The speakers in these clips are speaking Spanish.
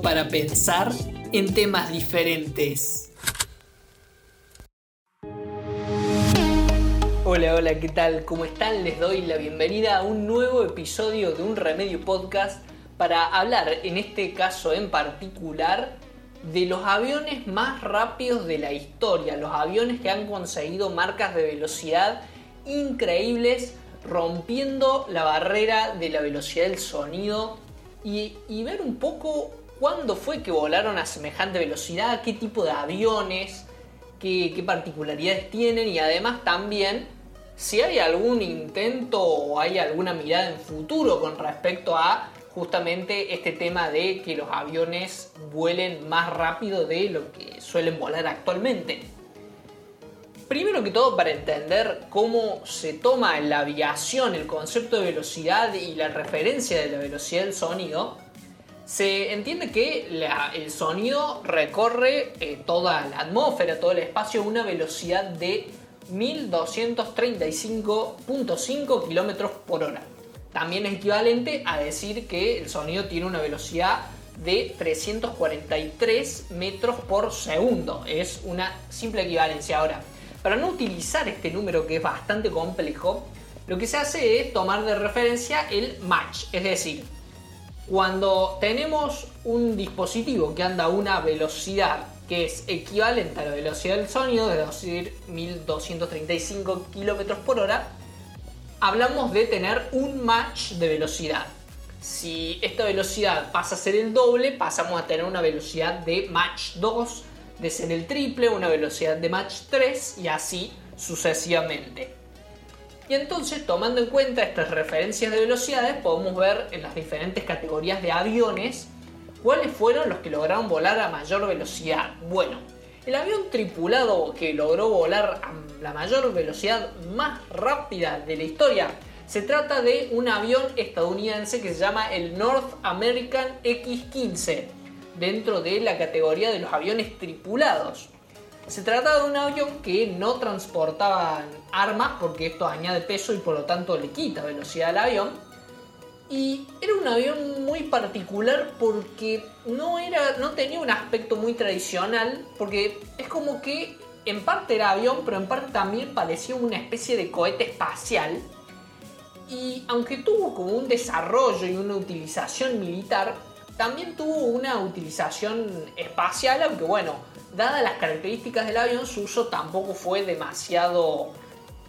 para pensar en temas diferentes. Hola, hola, ¿qué tal? ¿Cómo están? Les doy la bienvenida a un nuevo episodio de Un Remedio Podcast para hablar, en este caso en particular, de los aviones más rápidos de la historia, los aviones que han conseguido marcas de velocidad increíbles, rompiendo la barrera de la velocidad del sonido y, ver un poco cuándo fue que volaron a semejante velocidad, qué tipo de aviones, qué, qué particularidades tienen y además también si hay algún intento o hay alguna mirada en futuro con respecto a justamente este tema de que los aviones vuelen más rápido de lo que suelen volar actualmente. Primero que todo, para entender cómo se toma en la aviación el concepto de velocidad y la referencia de la velocidad del sonido, se entiende que el sonido recorre eh, toda la atmósfera, todo el espacio a una velocidad de 1235.5 km por hora. También es equivalente a decir que el sonido tiene una velocidad de 343 metros por segundo. Es una simple equivalencia. Ahora, para no utilizar este número que es bastante complejo, lo que se hace es tomar de referencia el match. Es decir, cuando tenemos un dispositivo que anda a una velocidad que es equivalente a la velocidad del sonido, es decir, 1235 km por hora, hablamos de tener un match de velocidad. Si esta velocidad pasa a ser el doble, pasamos a tener una velocidad de match 2, ser el triple, una velocidad de match 3 y así sucesivamente. Y entonces, tomando en cuenta estas referencias de velocidades, podemos ver en las diferentes categorías de aviones cuáles fueron los que lograron volar a mayor velocidad. Bueno, el avión tripulado que logró volar a la mayor velocidad más rápida de la historia se trata de un avión estadounidense que se llama el North American X-15 dentro de la categoría de los aviones tripulados. Se trata de un avión que no transportaba armas porque esto añade peso y por lo tanto le quita velocidad al avión y era un avión muy particular porque no, era, no tenía un aspecto muy tradicional, porque es como que en parte era avión, pero en parte también parecía una especie de cohete espacial. Y aunque tuvo como un desarrollo y una utilización militar, también tuvo una utilización espacial, aunque bueno, dadas las características del avión, su uso tampoco fue demasiado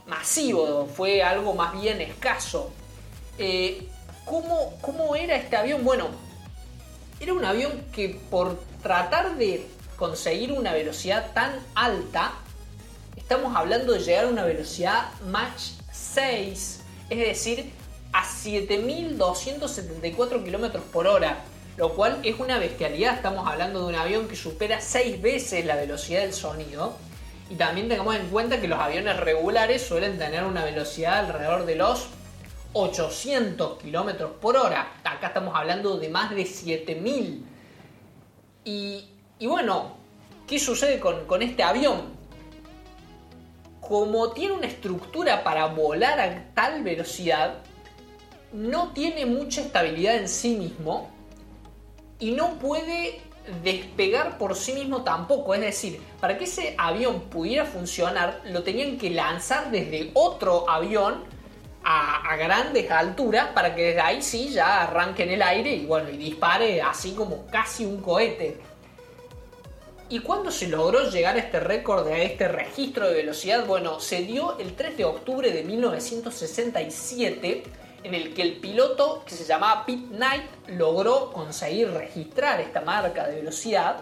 masivo, fue algo más bien escaso. Eh, ¿Cómo, era este avión? Bueno, era un avión que por tratar de conseguir una velocidad tan alta, estamos hablando de llegar a una velocidad Mach 6, es decir, a 7.274 km por hora, lo cual es una bestialidad. Estamos hablando de un avión que supera 6 veces la velocidad del sonido. Y también tengamos en cuenta que los aviones regulares suelen tener una velocidad alrededor de los 800 kilómetros por hora. Acá estamos hablando de más de 7000. Y, y bueno, ¿qué sucede con, con este avión? Como tiene una estructura para volar a tal velocidad, no tiene mucha estabilidad en sí mismo y no puede despegar por sí mismo tampoco. Es decir, para que ese avión pudiera funcionar, lo tenían que lanzar desde otro avión a, grandes alturas para que desde ahí sí ya arranque en el aire y bueno, y dispare así como casi un cohete. ¿Y cuándo se logró llegar a este récord, a este registro de velocidad? Bueno, se dio el 3 de octubre de 1967, en el que el piloto, que se llamaba Pete Knight, logró conseguir registrar esta marca de velocidad.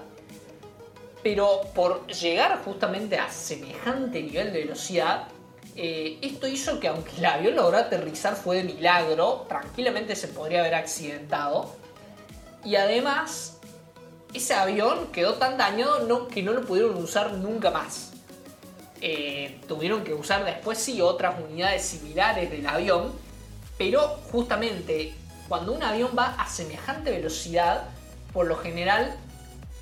Pero por llegar justamente a semejante nivel de velocidad, eh, esto hizo que aunque el avión logró aterrizar fue de milagro, tranquilamente se podría haber accidentado. Y además, ese avión quedó tan dañado que no lo pudieron usar nunca más. Eh, tuvieron que usar después sí otras unidades similares del avión, pero justamente cuando un avión va a semejante velocidad, por lo general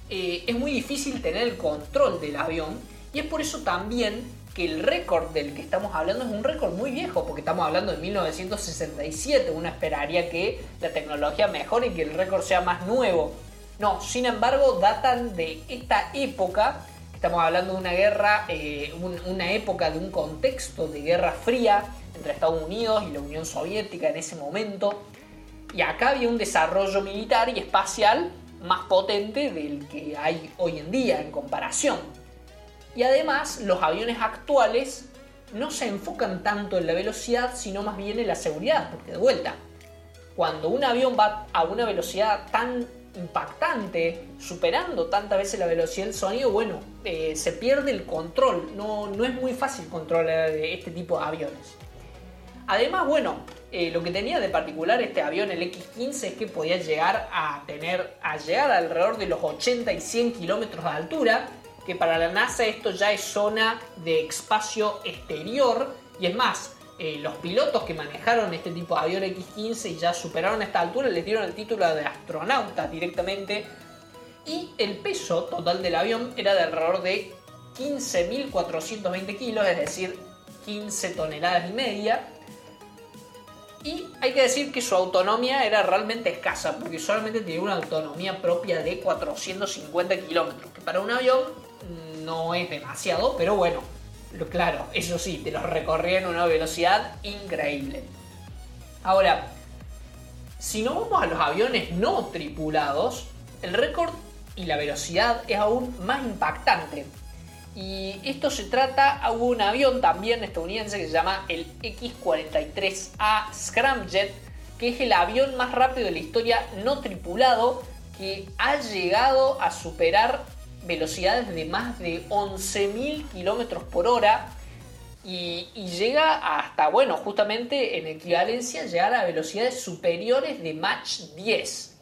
eh, es muy difícil tener el control del avión y es por eso también que el récord del que estamos hablando es un récord muy viejo, porque estamos hablando de 1967, uno esperaría que la tecnología mejore y que el récord sea más nuevo. No, sin embargo, datan de esta época. Estamos hablando de una guerra, eh, una época de un contexto de guerra fría entre Estados Unidos y la Unión Soviética en ese momento. Y acá había un desarrollo militar y espacial más potente del que hay hoy en día en comparación. Y además los aviones actuales no se enfocan tanto en la velocidad, sino más bien en la seguridad, porque de vuelta, cuando un avión va a una velocidad tan impactante, superando tantas veces la velocidad del sonido, bueno, eh, se pierde el control, no, no es muy fácil controlar este tipo de aviones. Además, bueno, eh, lo que tenía de particular este avión, el X-15, es que podía llegar a tener, a llegar alrededor de los 80 y 100 kilómetros de altura, que para la NASA esto ya es zona de espacio exterior, y es más, eh, los pilotos que manejaron este tipo de avión X-15 y ya superaron esta altura les dieron el título de astronautas directamente, y el peso total del avión era de alrededor de 15.420 kilos, es decir, 15 toneladas y media, y hay que decir que su autonomía era realmente escasa, porque solamente tenía una autonomía propia de 450 kilómetros, que para un avión no es demasiado, pero bueno, claro, eso sí, te los recorría en una velocidad increíble. Ahora, si no vamos a los aviones no tripulados, el récord y la velocidad es aún más impactante. Y esto se trata a un avión también estadounidense que se llama el X-43A Scramjet, que es el avión más rápido de la historia no tripulado que ha llegado a superar velocidades de más de 11.000 km por hora y, y, llega hasta, bueno, justamente en equivalencia, llegar a velocidades superiores de Mach 10.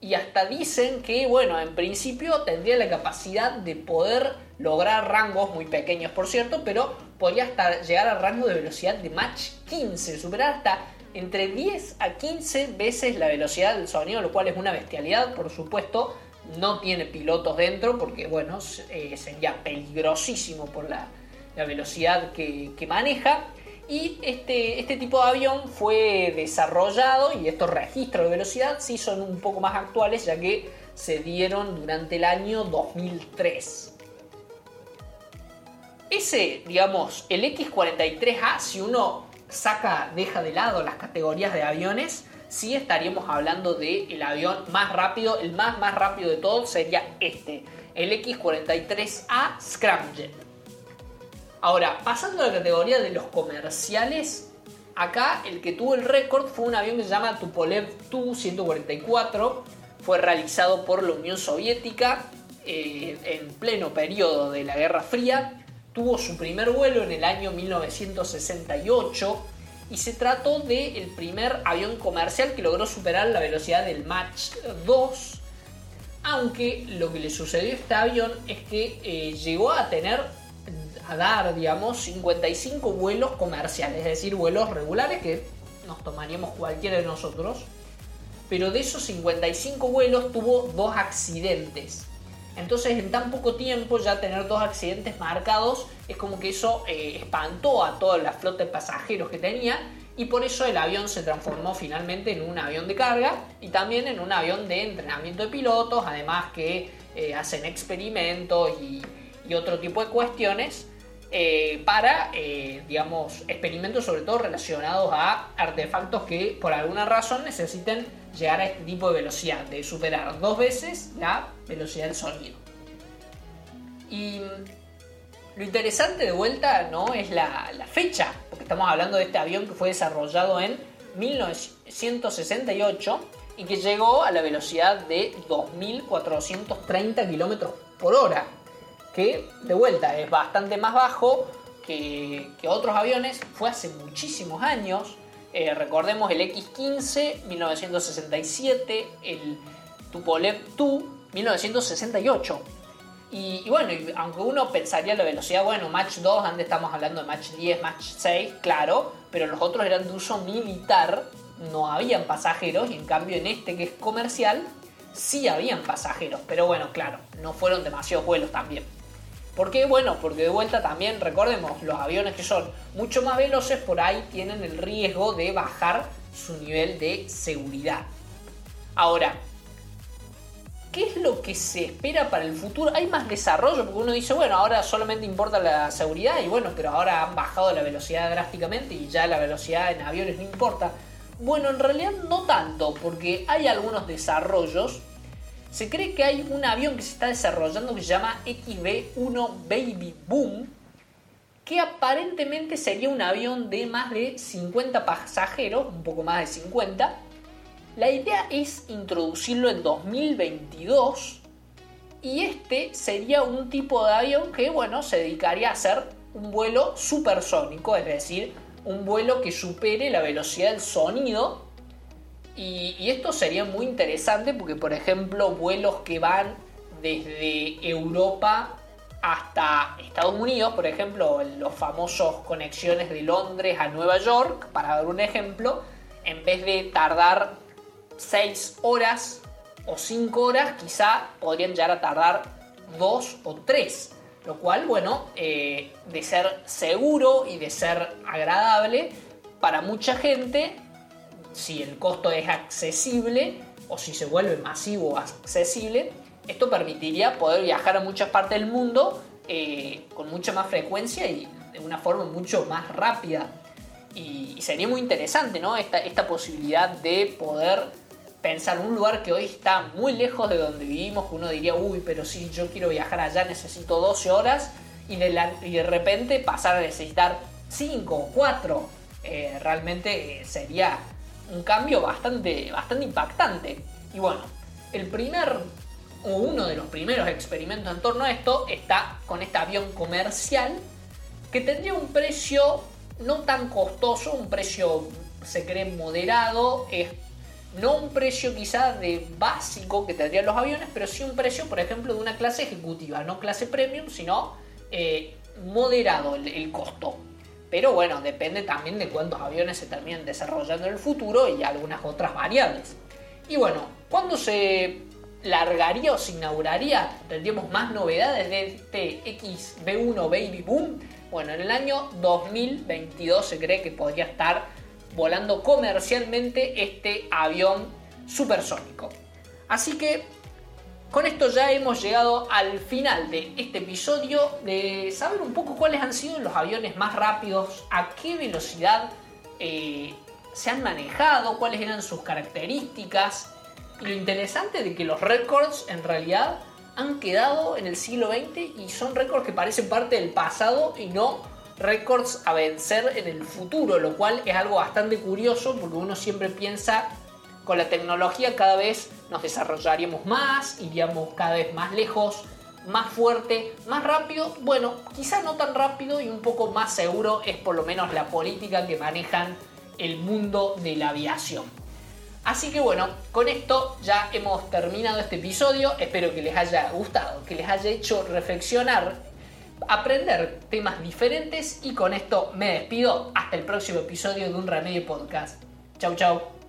Y hasta dicen que, bueno, en principio tendría la capacidad de poder lograr rangos muy pequeños, por cierto, pero podría hasta llegar al rango de velocidad de Mach 15, superar hasta entre 10 a 15 veces la velocidad del sonido, lo cual es una bestialidad, por supuesto. No tiene pilotos dentro porque, bueno, eh, sería peligrosísimo por la, velocidad que, maneja. Y este, este tipo de avión fue desarrollado y estos registros de velocidad sí son un poco más actuales ya que se dieron durante el año 2003. Ese, digamos, el X-43A, si uno saca, deja de lado las categorías de aviones, sí estaríamos hablando del el avión más rápido, el más más rápido de todos sería este, el X-43A Scramjet. Ahora, pasando a la categoría de los comerciales, acá el que tuvo el récord fue un avión que se llama Tupolev Tu-144, fue realizado por la Unión Soviética eh, en pleno periodo de la Guerra Fría. Tuvo su primer vuelo en el año 1968 y se trató del primer avión comercial que logró superar la velocidad del Mach 2, aunque lo que le sucedió a este avión es que eh, llegó a tener, a dar, digamos, 55 vuelos comerciales, es decir, vuelos regulares que nos tomaríamos cualquiera de nosotros, pero de esos 55 vuelos tuvo dos accidentes. Entonces en tan poco tiempo ya tener dos accidentes marcados es como que eso eh, espantó a toda la flota de pasajeros que tenía y por eso el avión se transformó finalmente en un avión de carga y también en un avión de entrenamiento de pilotos, además que eh, hacen experimentos y, otro tipo de cuestiones eh, para, digamos, experimentos sobre todo relacionados a artefactos que por alguna razón necesiten llegar a este tipo de velocidad, de superar dos veces la velocidad del sonido. Y lo interesante de vuelta no es la, fecha, porque estamos hablando de este avión que fue desarrollado en 1968 y que llegó a la velocidad de 2.430 km por hora, que de vuelta es bastante más bajo que, otros aviones, fue hace muchísimos años, eh, recordemos el X15 1967, el Tupolev Tu 1968. Y, bueno, aunque uno pensaría la velocidad, bueno, Match 2, antes estamos hablando de Match 10, Match 6, claro, pero los otros eran de uso militar, no habían pasajeros, y en cambio en este que es comercial, sí habían pasajeros, pero bueno, claro, no fueron demasiados vuelos también. ¿Por qué? Bueno, porque de vuelta también, recordemos, los aviones que son mucho más veloces por ahí tienen el riesgo de bajar su nivel de seguridad. Ahora, ¿qué es lo que se espera para el futuro? ¿Hay más desarrollo? Porque uno dice, bueno, ahora solamente importa la seguridad y bueno, pero ahora han bajado la velocidad drásticamente y ya la velocidad en aviones no importa. Bueno, en realidad no tanto, porque hay algunos desarrollos. Se cree que hay un avión que se está desarrollando que se llama XB-1 Baby Boom, que aparentemente sería un avión de más de 50 pasajeros, un poco más de 50. La idea es introducirlo en 2022 y este sería un tipo de avión que, bueno, se dedicaría a hacer un vuelo supersónico, es decir, un vuelo que supere la velocidad del sonido. Y, esto sería muy interesante porque, por ejemplo, vuelos que van desde Europa hasta Estados Unidos, por ejemplo, los famosos conexiones de Londres a Nueva York, para dar un ejemplo, en vez de tardar 6 horas o 5 horas, quizá podrían llegar a tardar 2 o 3. Lo cual, bueno, eh, de ser seguro y de ser agradable para mucha gente, si el costo es accesible o si se vuelve masivo accesible, esto permitiría poder viajar a muchas partes del mundo eh, con mucha más frecuencia y de una forma mucho más rápida. Y, sería muy interesante, ¿no? Esta, esta posibilidad de poder pensar un lugar que hoy está muy lejos de donde vivimos, que uno diría, uy, pero si yo quiero viajar allá necesito 12 horas, y de, y de repente pasar a necesitar 5 o 4. realmente eh, sería un cambio bastante, bastante impactante. Y bueno, el primer o uno de los primeros experimentos en torno a esto está con este avión comercial que tendría un precio no tan costoso, un precio se cree moderado, es no un precio quizá de básico que tendrían los aviones, pero sí un precio, por ejemplo, de una clase ejecutiva, no clase premium, sino eh, moderado el, costo. Pero bueno, depende también de cuántos aviones se terminen desarrollando en el futuro y algunas otras variables. Y bueno, cuando se largaría o se inauguraría, tendríamos más novedades de este XB1 Baby Boom. Bueno, en el año 2022 se cree que podría estar volando comercialmente este avión supersónico. Así que con esto ya hemos llegado al final de este episodio de saber un poco cuáles han sido los aviones más rápidos, a qué velocidad eh, se han manejado, cuáles eran sus características. Lo interesante de que los récords en realidad han quedado en el siglo XX y son récords que parecen parte del pasado y no récords a vencer en el futuro, lo cual es algo bastante curioso porque uno siempre piensa con la tecnología cada vez nos desarrollaríamos más, iríamos cada vez más lejos, más fuerte, más rápido. Bueno, quizá no tan rápido y un poco más seguro es por lo menos la política que manejan el mundo de la aviación. Así que bueno, con esto ya hemos terminado este episodio. Espero que les haya gustado, que les haya hecho reflexionar, aprender temas diferentes y con esto me despido. Hasta el próximo episodio de Un Remedio Podcast. Chau chau.